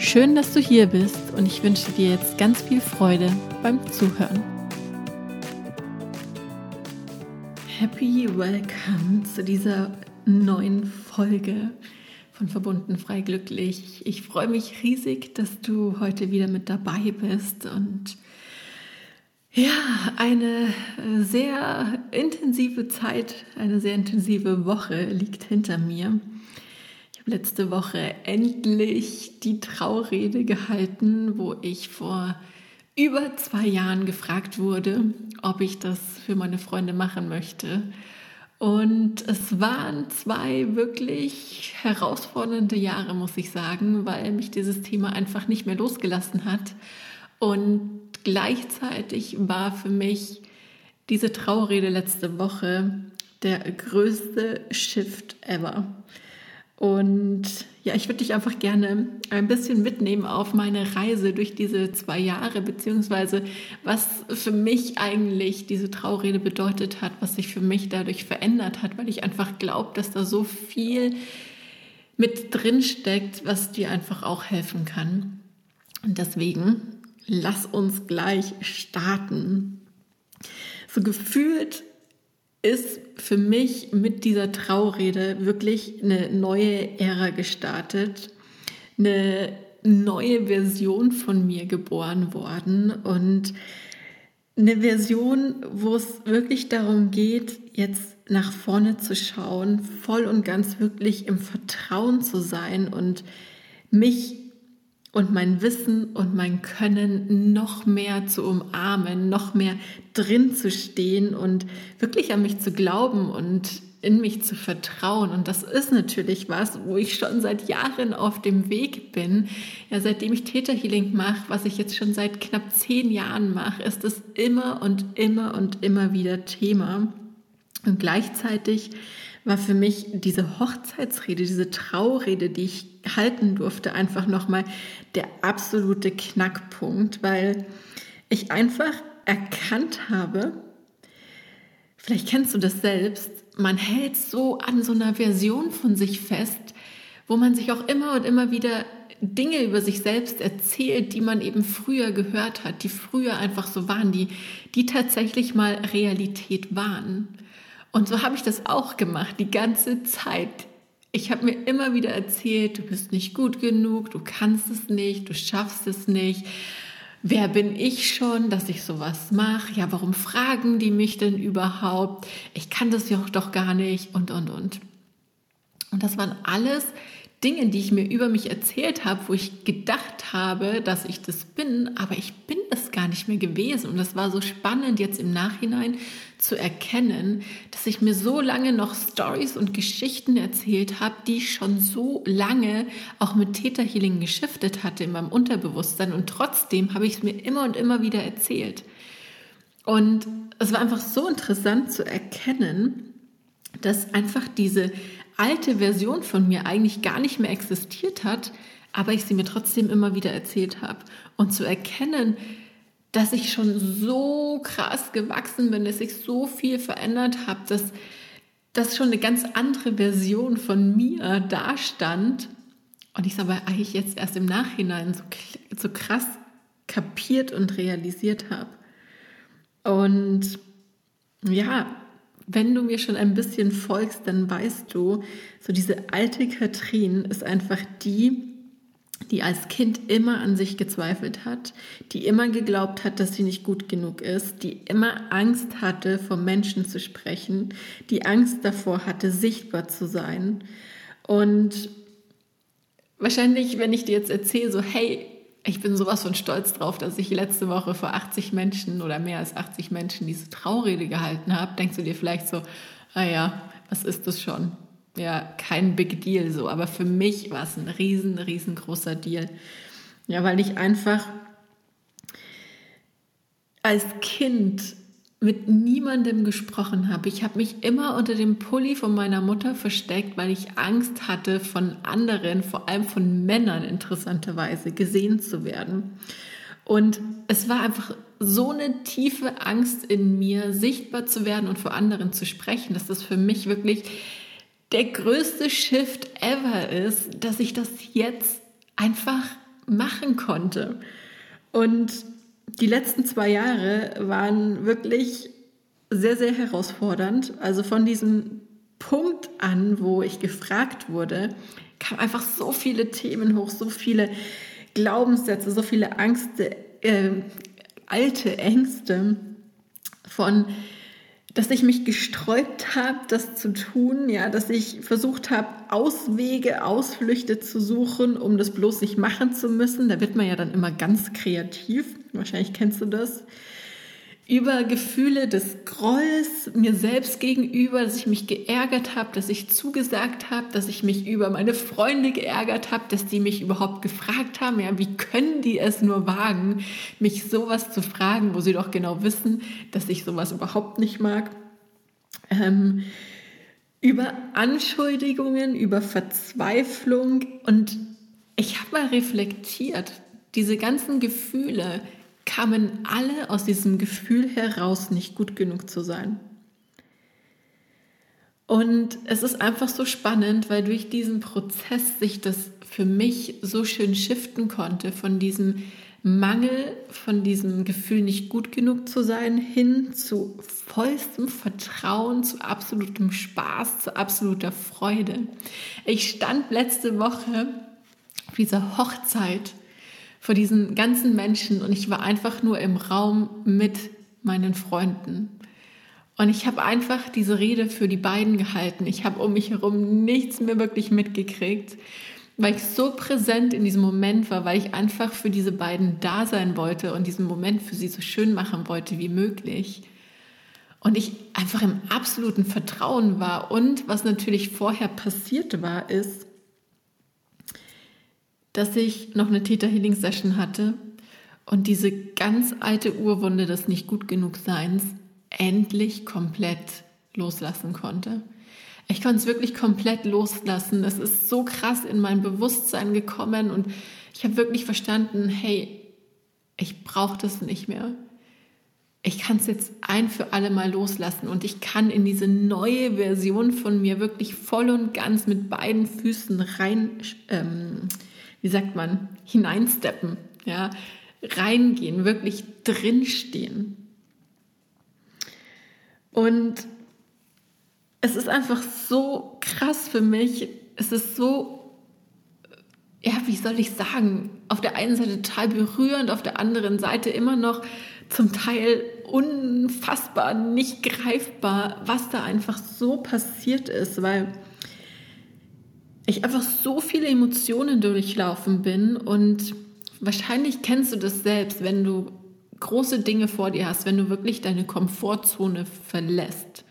Schön, dass du hier bist und ich wünsche dir jetzt ganz viel Freude beim Zuhören. Happy Welcome zu dieser neuen Folge von Verbunden frei glücklich. Ich freue mich riesig, dass du heute wieder mit dabei bist und ja, eine sehr intensive Zeit, eine sehr intensive Woche liegt hinter mir letzte Woche endlich die Traurede gehalten, wo ich vor über zwei Jahren gefragt wurde, ob ich das für meine Freunde machen möchte. Und es waren zwei wirklich herausfordernde Jahre, muss ich sagen, weil mich dieses Thema einfach nicht mehr losgelassen hat. Und gleichzeitig war für mich diese Traurede letzte Woche der größte Shift ever. Und ja, ich würde dich einfach gerne ein bisschen mitnehmen auf meine Reise durch diese zwei Jahre, beziehungsweise was für mich eigentlich diese Traurede bedeutet hat, was sich für mich dadurch verändert hat, weil ich einfach glaube, dass da so viel mit drin steckt, was dir einfach auch helfen kann. Und deswegen lass uns gleich starten. So gefühlt ist für mich mit dieser Traurede wirklich eine neue Ära gestartet, eine neue Version von mir geboren worden und eine Version, wo es wirklich darum geht, jetzt nach vorne zu schauen, voll und ganz wirklich im Vertrauen zu sein und mich und mein Wissen und mein Können noch mehr zu umarmen, noch mehr drin zu stehen und wirklich an mich zu glauben und in mich zu vertrauen. Und das ist natürlich was, wo ich schon seit Jahren auf dem Weg bin. Ja, seitdem ich Täterhealing mache, was ich jetzt schon seit knapp zehn Jahren mache, ist es immer und immer und immer wieder Thema. Und gleichzeitig war für mich diese Hochzeitsrede, diese Traurede, die ich halten durfte, einfach nochmal der absolute Knackpunkt, weil ich einfach erkannt habe, vielleicht kennst du das selbst, man hält so an so einer Version von sich fest, wo man sich auch immer und immer wieder Dinge über sich selbst erzählt, die man eben früher gehört hat, die früher einfach so waren, die, die tatsächlich mal Realität waren. Und so habe ich das auch gemacht, die ganze Zeit. Ich habe mir immer wieder erzählt, du bist nicht gut genug, du kannst es nicht, du schaffst es nicht. Wer bin ich schon, dass ich sowas mache? Ja, warum fragen die mich denn überhaupt? Ich kann das ja doch gar nicht und, und, und. Und das waren alles Dinge, die ich mir über mich erzählt habe, wo ich gedacht habe, dass ich das bin, aber ich bin es gar nicht mehr gewesen. Und das war so spannend jetzt im Nachhinein zu erkennen, dass ich mir so lange noch Stories und Geschichten erzählt habe, die ich schon so lange auch mit Täterhealing geschiftet hatte in meinem Unterbewusstsein. Und trotzdem habe ich es mir immer und immer wieder erzählt. Und es war einfach so interessant zu erkennen, dass einfach diese alte Version von mir eigentlich gar nicht mehr existiert hat, aber ich sie mir trotzdem immer wieder erzählt habe. Und zu erkennen, dass ich schon so krass gewachsen bin, dass ich so viel verändert habe, dass das schon eine ganz andere Version von mir dastand und ich es aber eigentlich jetzt erst im Nachhinein so, so krass kapiert und realisiert habe. Und ja, wenn du mir schon ein bisschen folgst, dann weißt du, so diese alte Katrin ist einfach die, die als Kind immer an sich gezweifelt hat, die immer geglaubt hat, dass sie nicht gut genug ist, die immer Angst hatte, vor Menschen zu sprechen, die Angst davor hatte, sichtbar zu sein. Und wahrscheinlich, wenn ich dir jetzt erzähle, so, hey, ich bin sowas von stolz drauf, dass ich letzte Woche vor 80 Menschen oder mehr als 80 Menschen diese Traurede gehalten habe. Denkst du dir vielleicht so, ah ja, was ist das schon? Ja, kein Big Deal so, aber für mich war es ein riesen, riesengroßer Deal. Ja, weil ich einfach als Kind mit niemandem gesprochen habe. Ich habe mich immer unter dem Pulli von meiner Mutter versteckt, weil ich Angst hatte, von anderen, vor allem von Männern interessanterweise, gesehen zu werden. Und es war einfach so eine tiefe Angst in mir, sichtbar zu werden und vor anderen zu sprechen, dass das für mich wirklich der größte Shift ever ist, dass ich das jetzt einfach machen konnte. Und die letzten zwei Jahre waren wirklich sehr, sehr herausfordernd. Also von diesem Punkt an, wo ich gefragt wurde, kamen einfach so viele Themen hoch, so viele Glaubenssätze, so viele Angste, äh, alte Ängste von dass ich mich gesträubt habe, das zu tun, ja, dass ich versucht habe, Auswege, Ausflüchte zu suchen, um das bloß nicht machen zu müssen. Da wird man ja dann immer ganz kreativ. Wahrscheinlich kennst du das. Über Gefühle des Grolls mir selbst gegenüber, dass ich mich geärgert habe, dass ich zugesagt habe, dass ich mich über meine Freunde geärgert habe, dass die mich überhaupt gefragt haben, ja, wie können die es nur wagen, mich sowas zu fragen, wo sie doch genau wissen, dass ich sowas überhaupt nicht mag. Ähm, über Anschuldigungen, über Verzweiflung und ich habe mal reflektiert, diese ganzen Gefühle, kamen alle aus diesem Gefühl heraus, nicht gut genug zu sein. Und es ist einfach so spannend, weil durch diesen Prozess sich das für mich so schön shiften konnte von diesem Mangel, von diesem Gefühl, nicht gut genug zu sein, hin zu vollstem Vertrauen, zu absolutem Spaß, zu absoluter Freude. Ich stand letzte Woche auf dieser Hochzeit vor diesen ganzen Menschen und ich war einfach nur im Raum mit meinen Freunden. Und ich habe einfach diese Rede für die beiden gehalten. Ich habe um mich herum nichts mehr wirklich mitgekriegt, weil ich so präsent in diesem Moment war, weil ich einfach für diese beiden da sein wollte und diesen Moment für sie so schön machen wollte wie möglich. Und ich einfach im absoluten Vertrauen war. Und was natürlich vorher passiert war, ist, dass ich noch eine Theta Healing Session hatte und diese ganz alte Urwunde des nicht gut genug Seins endlich komplett loslassen konnte. Ich konnte es wirklich komplett loslassen. Es ist so krass in mein Bewusstsein gekommen und ich habe wirklich verstanden, hey, ich brauche das nicht mehr. Ich kann es jetzt ein für alle Mal loslassen und ich kann in diese neue Version von mir wirklich voll und ganz mit beiden Füßen rein ähm, wie sagt man, hineinsteppen, ja, reingehen, wirklich drinstehen. Und es ist einfach so krass für mich. Es ist so, ja, wie soll ich sagen, auf der einen Seite total berührend, auf der anderen Seite immer noch zum Teil unfassbar, nicht greifbar, was da einfach so passiert ist, weil ich einfach so viele Emotionen durchlaufen bin und wahrscheinlich kennst du das selbst, wenn du große Dinge vor dir hast, wenn du wirklich deine Komfortzone verlässt.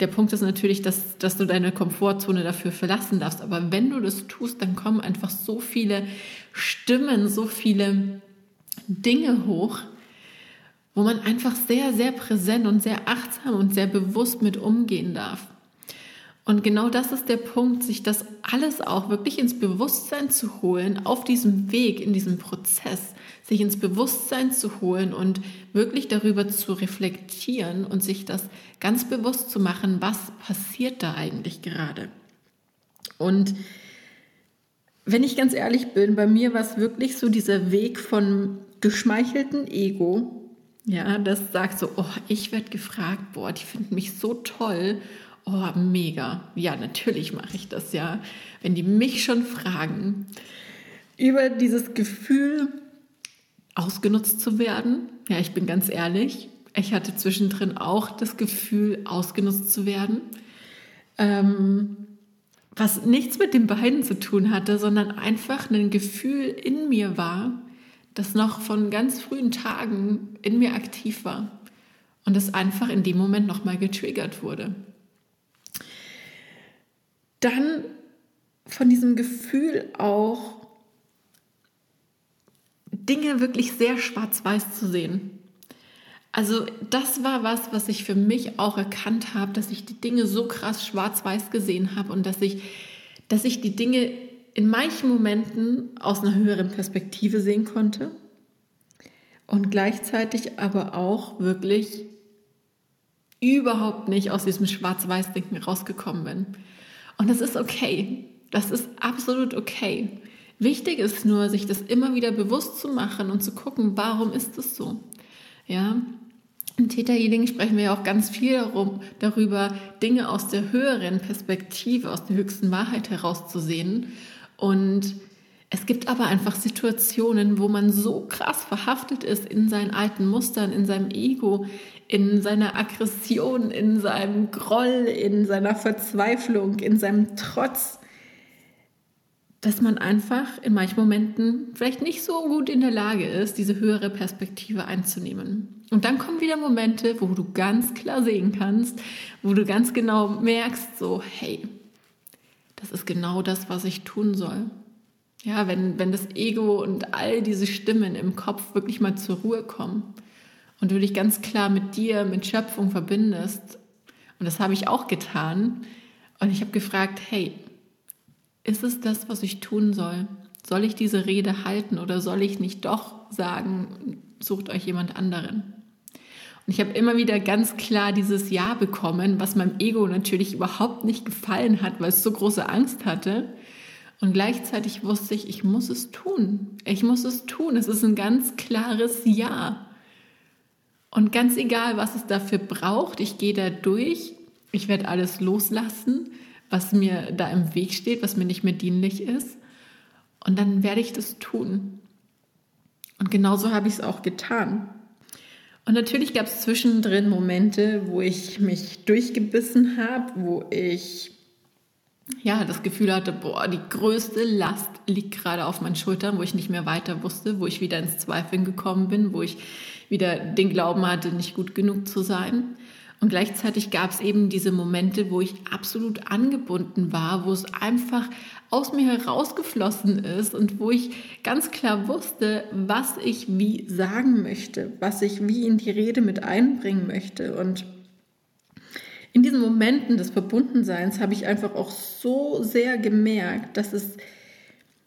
Der Punkt ist natürlich, dass, dass du deine Komfortzone dafür verlassen darfst. Aber wenn du das tust, dann kommen einfach so viele Stimmen, so viele Dinge hoch, wo man einfach sehr, sehr präsent und sehr achtsam und sehr bewusst mit umgehen darf. Und genau das ist der Punkt, sich das alles auch wirklich ins Bewusstsein zu holen, auf diesem Weg, in diesem Prozess, sich ins Bewusstsein zu holen und wirklich darüber zu reflektieren und sich das ganz bewusst zu machen, was passiert da eigentlich gerade. Und wenn ich ganz ehrlich bin, bei mir war es wirklich so dieser Weg von geschmeichelten Ego, ja, das sagt so, oh, ich werde gefragt, boah, die finden mich so toll Oh, mega. Ja, natürlich mache ich das ja. Wenn die mich schon fragen über dieses Gefühl, ausgenutzt zu werden. Ja, ich bin ganz ehrlich. Ich hatte zwischendrin auch das Gefühl, ausgenutzt zu werden. Ähm, was nichts mit den beiden zu tun hatte, sondern einfach ein Gefühl in mir war, das noch von ganz frühen Tagen in mir aktiv war und es einfach in dem Moment nochmal getriggert wurde dann von diesem Gefühl auch Dinge wirklich sehr schwarz-weiß zu sehen. Also das war was, was ich für mich auch erkannt habe, dass ich die Dinge so krass schwarz-weiß gesehen habe und dass ich, dass ich die Dinge in manchen Momenten aus einer höheren Perspektive sehen konnte und gleichzeitig aber auch wirklich überhaupt nicht aus diesem Schwarz-Weiß-Denken rausgekommen bin. Und das ist okay. Das ist absolut okay. Wichtig ist nur, sich das immer wieder bewusst zu machen und zu gucken, warum ist es so? Ja. Im Täterhealing sprechen wir ja auch ganz viel darum, darüber, Dinge aus der höheren Perspektive, aus der höchsten Wahrheit herauszusehen. Und es gibt aber einfach Situationen, wo man so krass verhaftet ist in seinen alten Mustern, in seinem Ego, in seiner Aggression, in seinem Groll, in seiner Verzweiflung, in seinem Trotz, dass man einfach in manchen Momenten vielleicht nicht so gut in der Lage ist, diese höhere Perspektive einzunehmen. Und dann kommen wieder Momente, wo du ganz klar sehen kannst, wo du ganz genau merkst, so, hey, das ist genau das, was ich tun soll. Ja, wenn, wenn das Ego und all diese Stimmen im Kopf wirklich mal zur Ruhe kommen und du dich ganz klar mit dir, mit Schöpfung verbindest, und das habe ich auch getan, und ich habe gefragt, hey, ist es das, was ich tun soll? Soll ich diese Rede halten oder soll ich nicht doch sagen, sucht euch jemand anderen? Und ich habe immer wieder ganz klar dieses Ja bekommen, was meinem Ego natürlich überhaupt nicht gefallen hat, weil es so große Angst hatte. Und gleichzeitig wusste ich, ich muss es tun. Ich muss es tun. Es ist ein ganz klares Ja. Und ganz egal, was es dafür braucht, ich gehe da durch. Ich werde alles loslassen was mir da im Weg steht, was mir nicht mehr dienlich ist. Und dann werde ich das tun. Und genauso habe ich es auch getan. Und natürlich gab es zwischendrin Momente, wo ich mich durchgebissen habe, wo ich ja das Gefühl hatte, boah, die größte Last liegt gerade auf meinen Schultern, wo ich nicht mehr weiter wusste, wo ich wieder ins Zweifeln gekommen bin, wo ich wieder den Glauben hatte, nicht gut genug zu sein. Und gleichzeitig gab es eben diese Momente, wo ich absolut angebunden war, wo es einfach aus mir herausgeflossen ist und wo ich ganz klar wusste, was ich wie sagen möchte, was ich wie in die Rede mit einbringen möchte. Und in diesen Momenten des Verbundenseins habe ich einfach auch so sehr gemerkt, dass es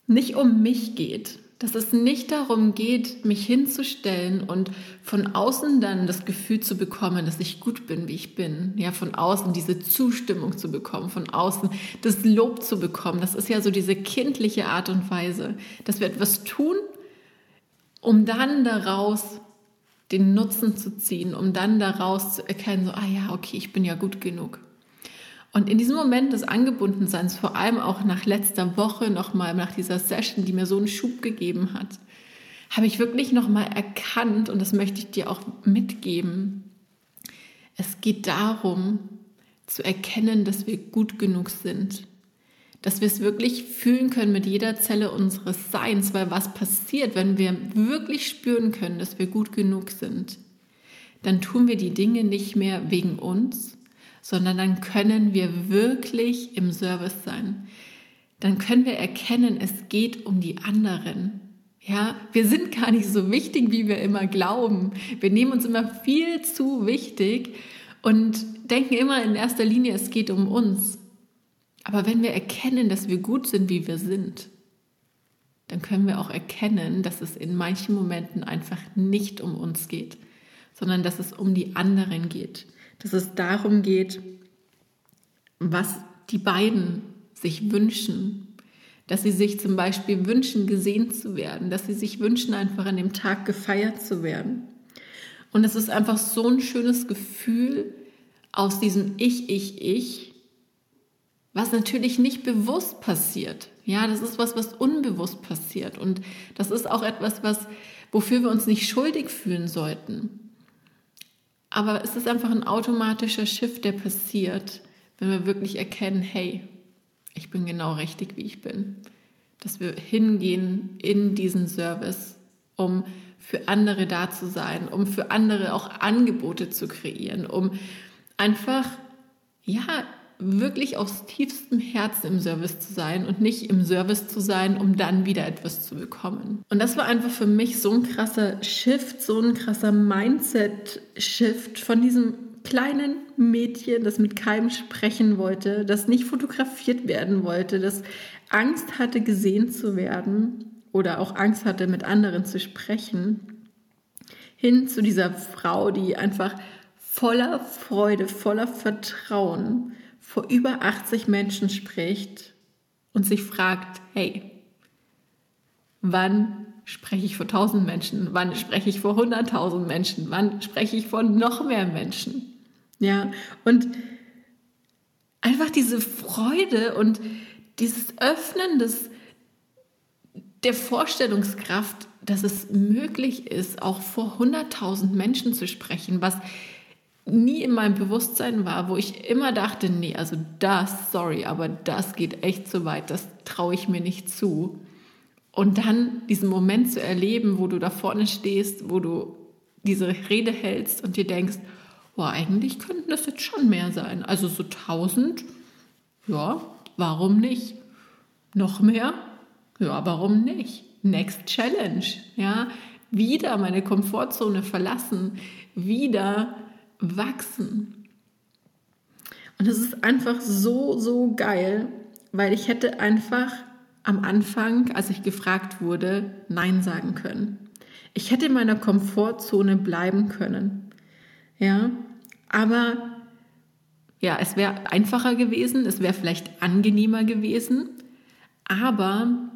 nicht um mich geht, dass es nicht darum geht, mich hinzustellen und von außen dann das Gefühl zu bekommen, dass ich gut bin, wie ich bin. Ja, von außen diese Zustimmung zu bekommen, von außen das Lob zu bekommen. Das ist ja so diese kindliche Art und Weise, dass wir etwas tun, um dann daraus den Nutzen zu ziehen, um dann daraus zu erkennen, so, ah ja, okay, ich bin ja gut genug. Und in diesem Moment des Angebundenseins, vor allem auch nach letzter Woche nochmal, nach dieser Session, die mir so einen Schub gegeben hat, habe ich wirklich nochmal erkannt, und das möchte ich dir auch mitgeben, es geht darum, zu erkennen, dass wir gut genug sind. Dass wir es wirklich fühlen können mit jeder Zelle unseres Seins, weil was passiert, wenn wir wirklich spüren können, dass wir gut genug sind, dann tun wir die Dinge nicht mehr wegen uns, sondern dann können wir wirklich im Service sein. Dann können wir erkennen, es geht um die anderen. Ja, wir sind gar nicht so wichtig, wie wir immer glauben. Wir nehmen uns immer viel zu wichtig und denken immer in erster Linie, es geht um uns. Aber wenn wir erkennen, dass wir gut sind, wie wir sind, dann können wir auch erkennen, dass es in manchen Momenten einfach nicht um uns geht, sondern dass es um die anderen geht dass es darum geht, was die beiden sich wünschen. Dass sie sich zum Beispiel wünschen, gesehen zu werden, dass sie sich wünschen, einfach an dem Tag gefeiert zu werden. Und es ist einfach so ein schönes Gefühl aus diesem Ich, Ich, Ich, was natürlich nicht bewusst passiert. Ja, das ist was, was unbewusst passiert. Und das ist auch etwas, was, wofür wir uns nicht schuldig fühlen sollten. Aber es ist einfach ein automatischer Shift, der passiert, wenn wir wirklich erkennen, hey, ich bin genau richtig, wie ich bin. Dass wir hingehen in diesen Service, um für andere da zu sein, um für andere auch Angebote zu kreieren, um einfach, ja, wirklich aus tiefstem Herzen im Service zu sein und nicht im Service zu sein, um dann wieder etwas zu bekommen. Und das war einfach für mich so ein krasser Shift, so ein krasser Mindset-Shift von diesem kleinen Mädchen, das mit keinem sprechen wollte, das nicht fotografiert werden wollte, das Angst hatte, gesehen zu werden oder auch Angst hatte, mit anderen zu sprechen, hin zu dieser Frau, die einfach voller Freude, voller Vertrauen vor über 80 Menschen spricht und sich fragt, hey, wann spreche ich vor 1000 Menschen? Wann spreche ich vor 100.000 Menschen? Wann spreche ich vor noch mehr Menschen? Ja, und einfach diese Freude und dieses Öffnen des, der Vorstellungskraft, dass es möglich ist, auch vor 100.000 Menschen zu sprechen, was nie in meinem Bewusstsein war, wo ich immer dachte, nee, also das, sorry, aber das geht echt zu weit, das traue ich mir nicht zu. Und dann diesen Moment zu erleben, wo du da vorne stehst, wo du diese Rede hältst und dir denkst, boah, eigentlich könnten das jetzt schon mehr sein. Also so tausend, ja, warum nicht? Noch mehr? Ja, warum nicht? Next Challenge, ja, wieder meine Komfortzone verlassen, wieder wachsen. Und es ist einfach so, so geil, weil ich hätte einfach am Anfang, als ich gefragt wurde, Nein sagen können. Ich hätte in meiner Komfortzone bleiben können. Ja, aber ja, es wäre einfacher gewesen, es wäre vielleicht angenehmer gewesen, aber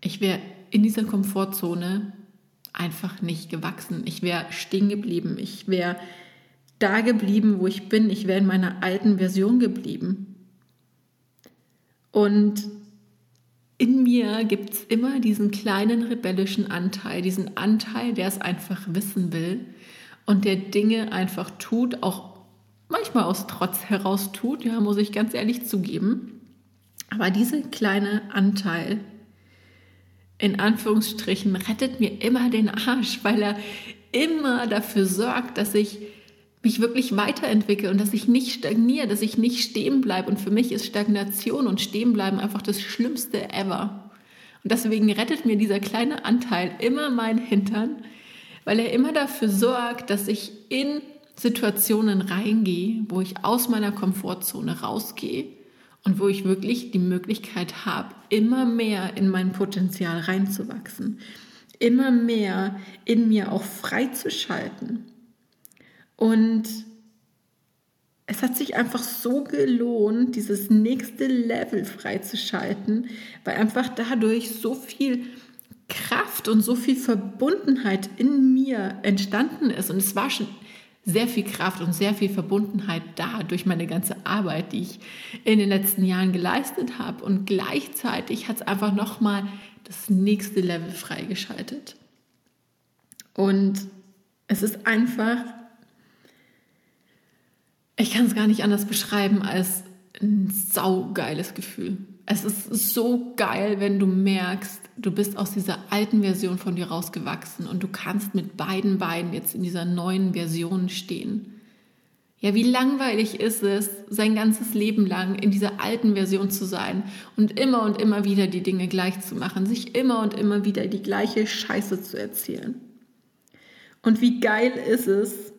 ich wäre in dieser Komfortzone einfach nicht gewachsen. Ich wäre stehen geblieben. Ich wäre da geblieben, wo ich bin. Ich wäre in meiner alten Version geblieben. Und in mir gibt es immer diesen kleinen rebellischen Anteil, diesen Anteil, der es einfach wissen will und der Dinge einfach tut, auch manchmal aus Trotz heraus tut, ja, muss ich ganz ehrlich zugeben. Aber dieser kleine Anteil, in Anführungsstrichen rettet mir immer den Arsch, weil er immer dafür sorgt, dass ich mich wirklich weiterentwickle und dass ich nicht stagniere, dass ich nicht stehen bleibe. Und für mich ist Stagnation und Stehenbleiben einfach das Schlimmste ever. Und deswegen rettet mir dieser kleine Anteil immer mein Hintern, weil er immer dafür sorgt, dass ich in Situationen reingehe, wo ich aus meiner Komfortzone rausgehe und wo ich wirklich die Möglichkeit habe, immer mehr in mein Potenzial reinzuwachsen, immer mehr in mir auch freizuschalten. Und es hat sich einfach so gelohnt, dieses nächste Level freizuschalten, weil einfach dadurch so viel Kraft und so viel Verbundenheit in mir entstanden ist. Und es war schon sehr viel Kraft und sehr viel Verbundenheit da durch meine ganze Arbeit, die ich in den letzten Jahren geleistet habe. Und gleichzeitig hat es einfach nochmal das nächste Level freigeschaltet. Und es ist einfach, ich kann es gar nicht anders beschreiben als ein saugeiles Gefühl. Es ist so geil, wenn du merkst, du bist aus dieser alten Version von dir rausgewachsen und du kannst mit beiden Beinen jetzt in dieser neuen Version stehen. Ja, wie langweilig ist es, sein ganzes Leben lang in dieser alten Version zu sein und immer und immer wieder die Dinge gleich zu machen, sich immer und immer wieder die gleiche Scheiße zu erzählen. Und wie geil ist es,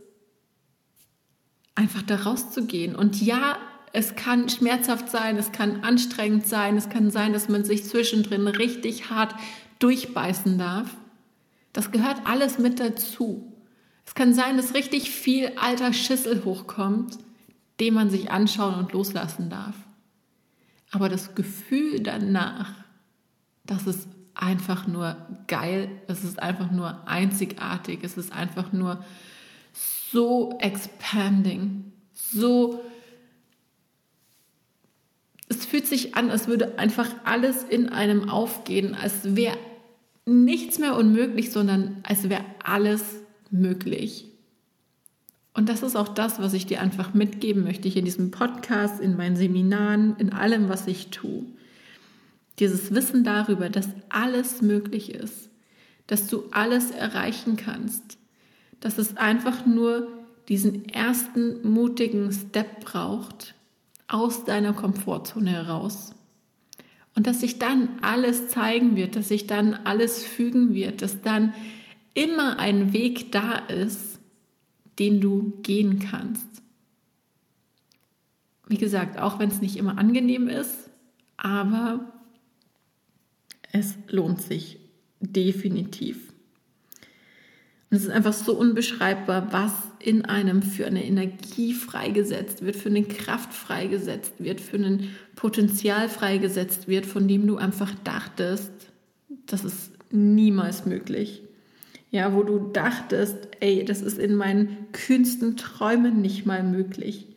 einfach da rauszugehen. Und ja, es kann schmerzhaft sein, es kann anstrengend sein, es kann sein, dass man sich zwischendrin richtig hart durchbeißen darf. Das gehört alles mit dazu. Es kann sein, dass richtig viel alter Schissel hochkommt, den man sich anschauen und loslassen darf. Aber das Gefühl danach, das ist einfach nur geil, es ist einfach nur einzigartig, es ist einfach nur so expanding, so fühlt sich an, als würde einfach alles in einem aufgehen, als wäre nichts mehr unmöglich, sondern als wäre alles möglich. Und das ist auch das, was ich dir einfach mitgeben möchte, hier in diesem Podcast, in meinen Seminaren, in allem, was ich tue. Dieses Wissen darüber, dass alles möglich ist, dass du alles erreichen kannst, dass es einfach nur diesen ersten mutigen Step braucht, aus deiner Komfortzone heraus. Und dass sich dann alles zeigen wird, dass sich dann alles fügen wird, dass dann immer ein Weg da ist, den du gehen kannst. Wie gesagt, auch wenn es nicht immer angenehm ist, aber es lohnt sich definitiv. Und es ist einfach so unbeschreibbar, was in einem für eine Energie freigesetzt wird, für eine Kraft freigesetzt wird, für ein Potenzial freigesetzt wird, von dem du einfach dachtest, das ist niemals möglich. Ja, wo du dachtest, ey, das ist in meinen kühnsten Träumen nicht mal möglich.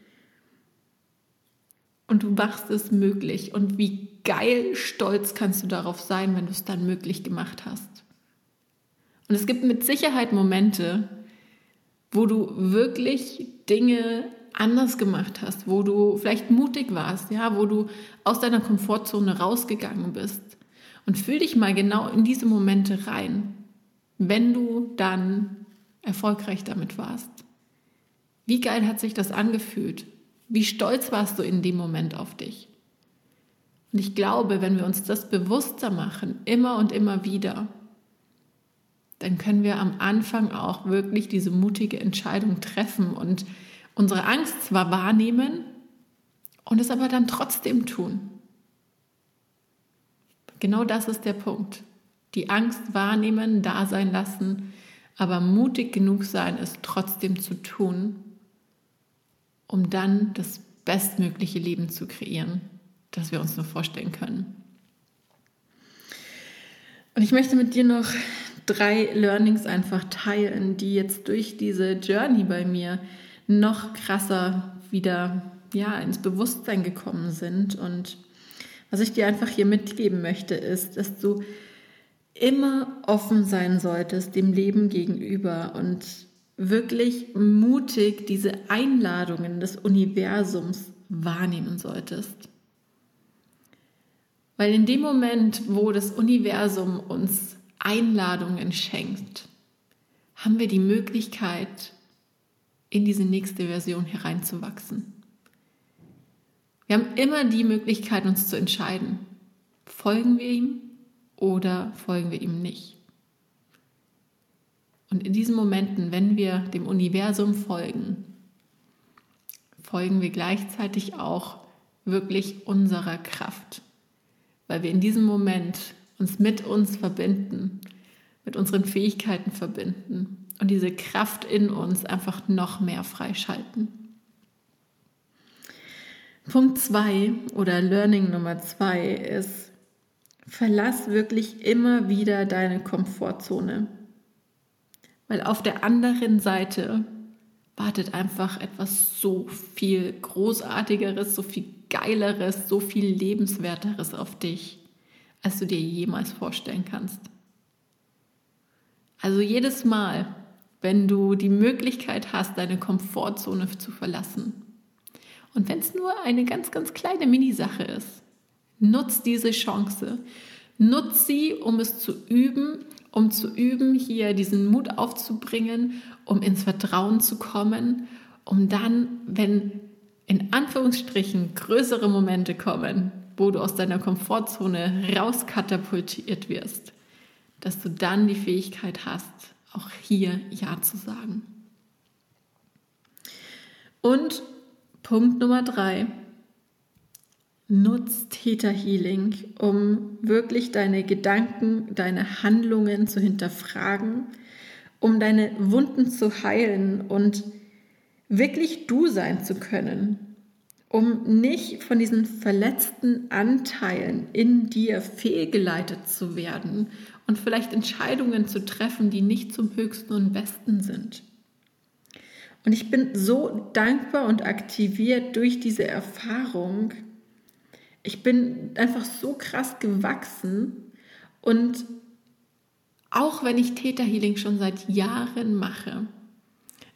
Und du machst es möglich. Und wie geil stolz kannst du darauf sein, wenn du es dann möglich gemacht hast. Und es gibt mit Sicherheit Momente, wo du wirklich Dinge anders gemacht hast, wo du vielleicht mutig warst, ja, wo du aus deiner Komfortzone rausgegangen bist. Und fühl dich mal genau in diese Momente rein, wenn du dann erfolgreich damit warst. Wie geil hat sich das angefühlt? Wie stolz warst du in dem Moment auf dich? Und ich glaube, wenn wir uns das bewusster machen, immer und immer wieder, dann können wir am Anfang auch wirklich diese mutige Entscheidung treffen und unsere Angst zwar wahrnehmen und es aber dann trotzdem tun. Genau das ist der Punkt. Die Angst wahrnehmen, da sein lassen, aber mutig genug sein, es trotzdem zu tun, um dann das bestmögliche Leben zu kreieren, das wir uns nur vorstellen können. Und ich möchte mit dir noch drei Learnings einfach teilen, die jetzt durch diese Journey bei mir noch krasser wieder ja, ins Bewusstsein gekommen sind. Und was ich dir einfach hier mitgeben möchte, ist, dass du immer offen sein solltest dem Leben gegenüber und wirklich mutig diese Einladungen des Universums wahrnehmen solltest. Weil in dem Moment, wo das Universum uns Einladungen schenkt, haben wir die Möglichkeit, in diese nächste Version hereinzuwachsen. Wir haben immer die Möglichkeit, uns zu entscheiden, folgen wir ihm oder folgen wir ihm nicht. Und in diesen Momenten, wenn wir dem Universum folgen, folgen wir gleichzeitig auch wirklich unserer Kraft, weil wir in diesem Moment uns mit uns verbinden, mit unseren Fähigkeiten verbinden und diese Kraft in uns einfach noch mehr freischalten. Punkt 2 oder Learning Nummer 2 ist, verlass wirklich immer wieder deine Komfortzone. Weil auf der anderen Seite wartet einfach etwas so viel Großartigeres, so viel Geileres, so viel Lebenswerteres auf dich als du dir jemals vorstellen kannst. Also jedes Mal, wenn du die Möglichkeit hast, deine Komfortzone zu verlassen, und wenn es nur eine ganz, ganz kleine Minisache ist, nutz diese Chance. Nutz sie, um es zu üben, um zu üben, hier diesen Mut aufzubringen, um ins Vertrauen zu kommen, um dann, wenn in Anführungsstrichen größere Momente kommen, wo du aus deiner Komfortzone rauskatapultiert wirst, dass du dann die Fähigkeit hast, auch hier Ja zu sagen. Und Punkt Nummer drei, nutz Theta Healing, um wirklich deine Gedanken, deine Handlungen zu hinterfragen, um deine Wunden zu heilen und wirklich du sein zu können, um nicht von diesen verletzten Anteilen in dir fehlgeleitet zu werden und vielleicht Entscheidungen zu treffen, die nicht zum höchsten und besten sind. Und ich bin so dankbar und aktiviert durch diese Erfahrung. Ich bin einfach so krass gewachsen und auch wenn ich Theta Healing schon seit Jahren mache,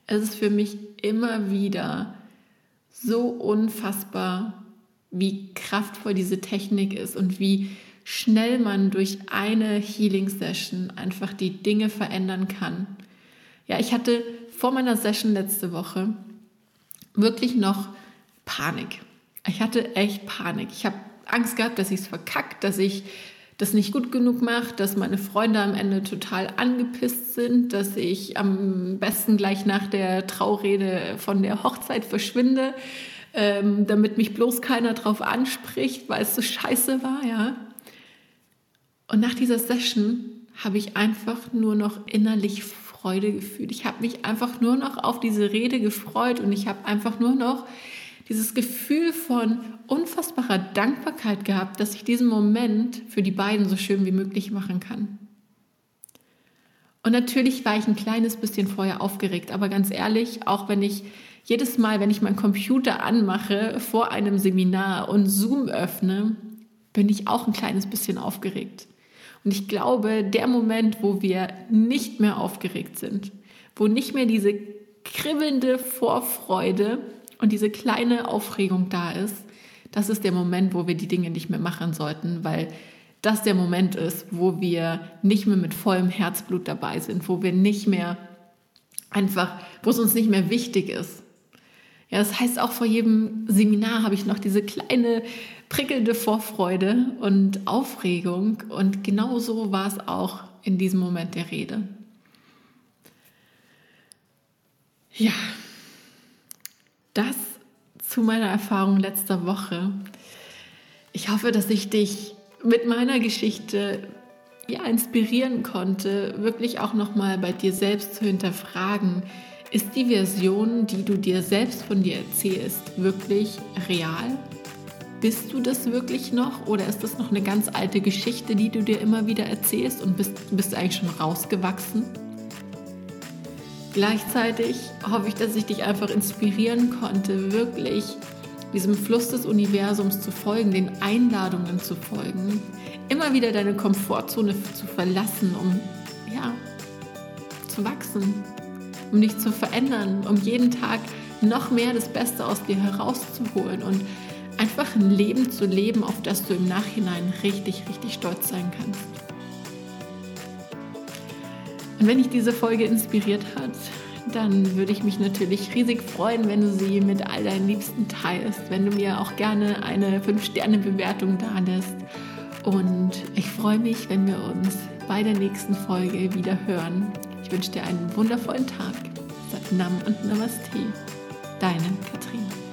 es ist für mich immer wieder so unfassbar, wie kraftvoll diese Technik ist und wie schnell man durch eine Healing Session einfach die Dinge verändern kann. Ja, ich hatte vor meiner Session letzte Woche wirklich noch Panik. Ich hatte echt Panik. Ich habe Angst gehabt, dass ich es verkackt, dass ich das nicht gut genug mache, dass meine Freunde am Ende total angepisst sind, dass ich am besten gleich nach der Traurede von der Hochzeit verschwinde, ähm, damit mich bloß keiner drauf anspricht, weil es so scheiße war, ja. Und nach dieser Session habe ich einfach nur noch innerlich Freude gefühlt. Ich habe mich einfach nur noch auf diese Rede gefreut und ich habe einfach nur noch dieses Gefühl von unfassbarer Dankbarkeit gehabt, dass ich diesen Moment für die beiden so schön wie möglich machen kann. Und natürlich war ich ein kleines bisschen vorher aufgeregt, aber ganz ehrlich, auch wenn ich jedes Mal, wenn ich meinen Computer anmache vor einem Seminar und Zoom öffne, bin ich auch ein kleines bisschen aufgeregt. Und ich glaube, der Moment, wo wir nicht mehr aufgeregt sind, wo nicht mehr diese kribbelnde Vorfreude und diese kleine Aufregung da ist, das ist der Moment, wo wir die Dinge nicht mehr machen sollten, weil das der Moment ist, wo wir nicht mehr mit vollem Herzblut dabei sind, wo wir nicht mehr einfach, wo es uns nicht mehr wichtig ist. Ja, das heißt, auch vor jedem Seminar habe ich noch diese kleine prickelnde Vorfreude und Aufregung und genau so war es auch in diesem Moment der Rede. Ja, das zu meiner Erfahrung letzter Woche. Ich hoffe, dass ich dich mit meiner Geschichte ja, inspirieren konnte, wirklich auch nochmal bei dir selbst zu hinterfragen, ist die Version, die du dir selbst von dir erzählst, wirklich real? Bist du das wirklich noch oder ist das noch eine ganz alte Geschichte, die du dir immer wieder erzählst und bist, bist eigentlich schon rausgewachsen? Gleichzeitig hoffe ich, dass ich dich einfach inspirieren konnte, wirklich diesem Fluss des Universums zu folgen, den Einladungen zu folgen, immer wieder deine Komfortzone zu verlassen, um ja, zu wachsen, um dich zu verändern, um jeden Tag noch mehr das Beste aus dir herauszuholen und einfach ein Leben zu leben, auf das du im Nachhinein richtig, richtig stolz sein kannst. Und wenn dich diese Folge inspiriert hat, dann würde ich mich natürlich riesig freuen, wenn du sie mit all deinen Liebsten teilst, wenn du mir auch gerne eine 5-Sterne-Bewertung da lässt. Und ich freue mich, wenn wir uns bei der nächsten Folge wieder hören. Ich wünsche dir einen wundervollen Tag. Sat Nam und Namaste. Deine Katrin.